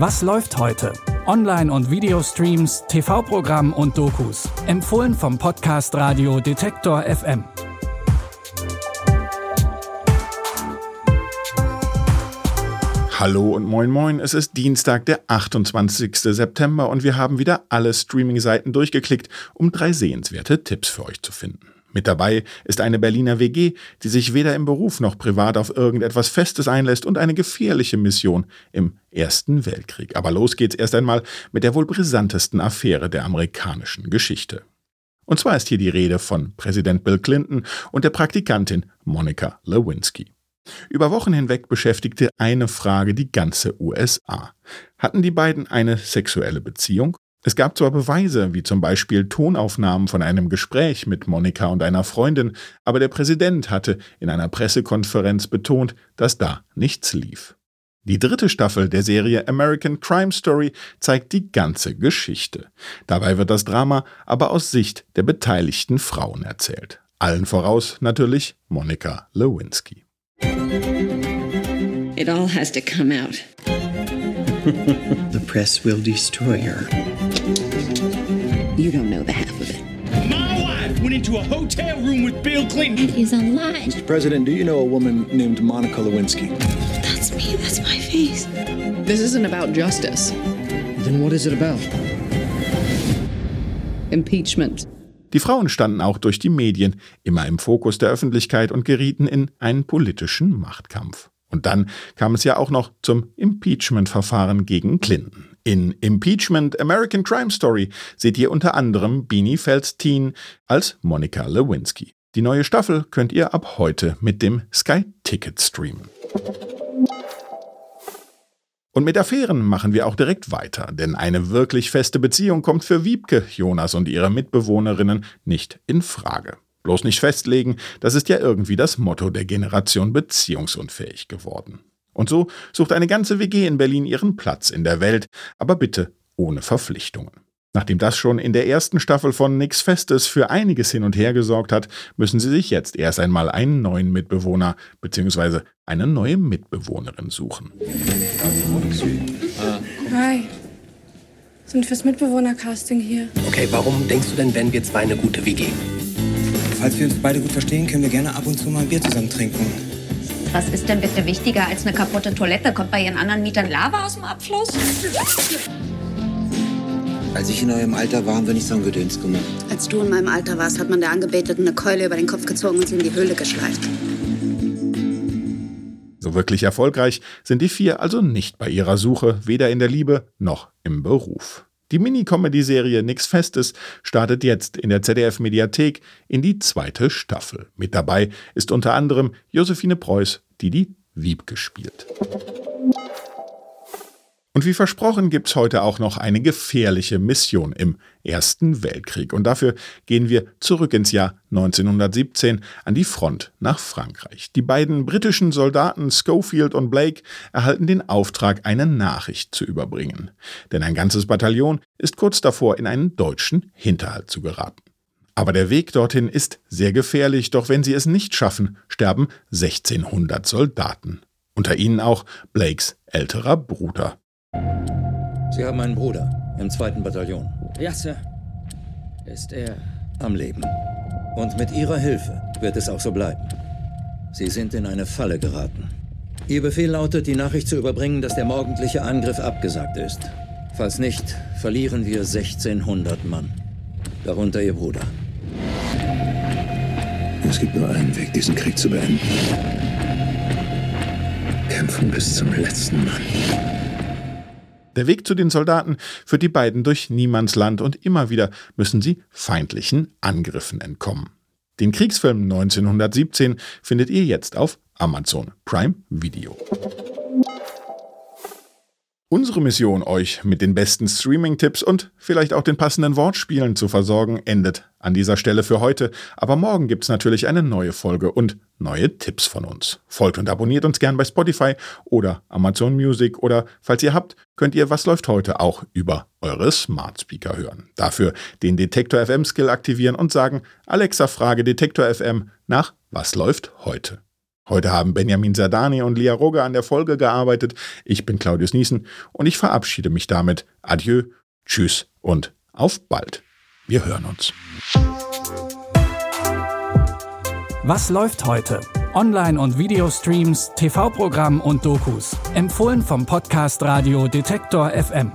Was läuft heute? Online- und Videostreams, TV-Programm und Dokus. Empfohlen vom Podcast Radio Detektor FM. Hallo und moin moin, es ist Dienstag, der 28. September und wir haben wieder alle Streaming-Seiten durchgeklickt, um drei sehenswerte Tipps für euch zu finden. Mit dabei ist eine Berliner WG, die sich weder im Beruf noch privat auf irgendetwas Festes einlässt und eine gefährliche Mission im Ersten Weltkrieg. Aber los geht's erst einmal mit der wohl brisantesten Affäre der amerikanischen Geschichte. Und zwar ist hier die Rede von Präsident Bill Clinton und der Praktikantin Monica Lewinsky. Über Wochen hinweg beschäftigte eine Frage die ganze USA. Hatten die beiden eine sexuelle Beziehung? Es gab zwar Beweise, wie zum Beispiel Tonaufnahmen von einem Gespräch mit Monika und einer Freundin, aber der Präsident hatte in einer Pressekonferenz betont, dass da nichts lief. Die dritte Staffel der Serie American Crime Story zeigt die ganze Geschichte. Dabei wird das Drama aber aus Sicht der beteiligten Frauen erzählt. Allen voraus natürlich Monika Lewinsky. It all has to come out. the press will destroy her. You don't know the half of it. My wife went into a hotel room with Bill Clinton. That is a lie. Mr. President, do you know a woman named Monica Lewinsky? That's me. That's my face. This isn't about justice. Then what is it about? Impeachment. Die Frauen standen auch durch die Medien immer im Fokus der Öffentlichkeit und gerieten in einen politischen Machtkampf. Und dann kam es ja auch noch zum Impeachment-Verfahren gegen Clinton. In Impeachment American Crime Story seht ihr unter anderem Beanie Feldstein als Monica Lewinsky. Die neue Staffel könnt ihr ab heute mit dem Sky Ticket streamen. Und mit Affären machen wir auch direkt weiter, denn eine wirklich feste Beziehung kommt für Wiebke, Jonas und ihre Mitbewohnerinnen nicht in Frage. Bloß nicht festlegen, das ist ja irgendwie das Motto der Generation beziehungsunfähig geworden. Und so sucht eine ganze WG in Berlin ihren Platz in der Welt, aber bitte ohne Verpflichtungen. Nachdem das schon in der ersten Staffel von Nix Festes für einiges hin und her gesorgt hat, müssen sie sich jetzt erst einmal einen neuen Mitbewohner bzw. eine neue Mitbewohnerin suchen. Hi. Sind fürs Mitbewohnercasting hier. Okay, warum denkst du denn, wären wir zwei eine gute WG? Falls wir uns beide gut verstehen, können wir gerne ab und zu mal ein Bier zusammen trinken. Was ist denn bitte wichtiger als eine kaputte Toilette? Kommt bei Ihren anderen Mietern Lava aus dem Abfluss? Als ich in eurem Alter war, haben wir nicht so ein Gedöns gemacht. Als du in meinem Alter warst, hat man der Angebeteten eine Keule über den Kopf gezogen und sie in die Höhle geschleift. So wirklich erfolgreich sind die vier also nicht bei ihrer Suche, weder in der Liebe noch im Beruf. Die Mini-Comedy-Serie Nix Festes startet jetzt in der ZDF-Mediathek in die zweite Staffel. Mit dabei ist unter anderem Josephine Preuß, die die Wiebke spielt. Und wie versprochen gibt's heute auch noch eine gefährliche Mission im Ersten Weltkrieg. Und dafür gehen wir zurück ins Jahr 1917 an die Front nach Frankreich. Die beiden britischen Soldaten Schofield und Blake erhalten den Auftrag, eine Nachricht zu überbringen. Denn ein ganzes Bataillon ist kurz davor, in einen deutschen Hinterhalt zu geraten. Aber der Weg dorthin ist sehr gefährlich, doch wenn sie es nicht schaffen, sterben 1600 Soldaten. Unter ihnen auch Blakes älterer Bruder. Sie haben einen Bruder im zweiten Bataillon. Ja, Sir. Ist er am Leben? Und mit Ihrer Hilfe wird es auch so bleiben. Sie sind in eine Falle geraten. Ihr Befehl lautet, die Nachricht zu überbringen, dass der morgendliche Angriff abgesagt ist. Falls nicht, verlieren wir 1600 Mann. Darunter Ihr Bruder. Es gibt nur einen Weg, diesen Krieg zu beenden. Kämpfen bis zum letzten Mann. Der Weg zu den Soldaten führt die beiden durch Niemandsland und immer wieder müssen sie feindlichen Angriffen entkommen. Den Kriegsfilm 1917 findet ihr jetzt auf Amazon Prime Video. Unsere Mission, euch mit den besten Streaming-Tipps und vielleicht auch den passenden Wortspielen zu versorgen, endet an dieser Stelle für heute. Aber morgen gibt's natürlich eine neue Folge und neue Tipps von uns. Folgt und abonniert uns gern bei Spotify oder Amazon Music oder falls ihr habt, könnt ihr Was läuft heute auch über eure Smart Speaker hören. Dafür den Detektor FM Skill aktivieren und sagen, Alexa frage Detektor FM nach Was läuft heute. Heute haben Benjamin Sardani und Lia Rogge an der Folge gearbeitet. Ich bin Claudius Niesen und ich verabschiede mich damit. Adieu, tschüss und auf bald. Wir hören uns. Was läuft heute? Online- und Videostreams, TV-Programm und Dokus. Empfohlen vom Podcast Radio Detektor FM.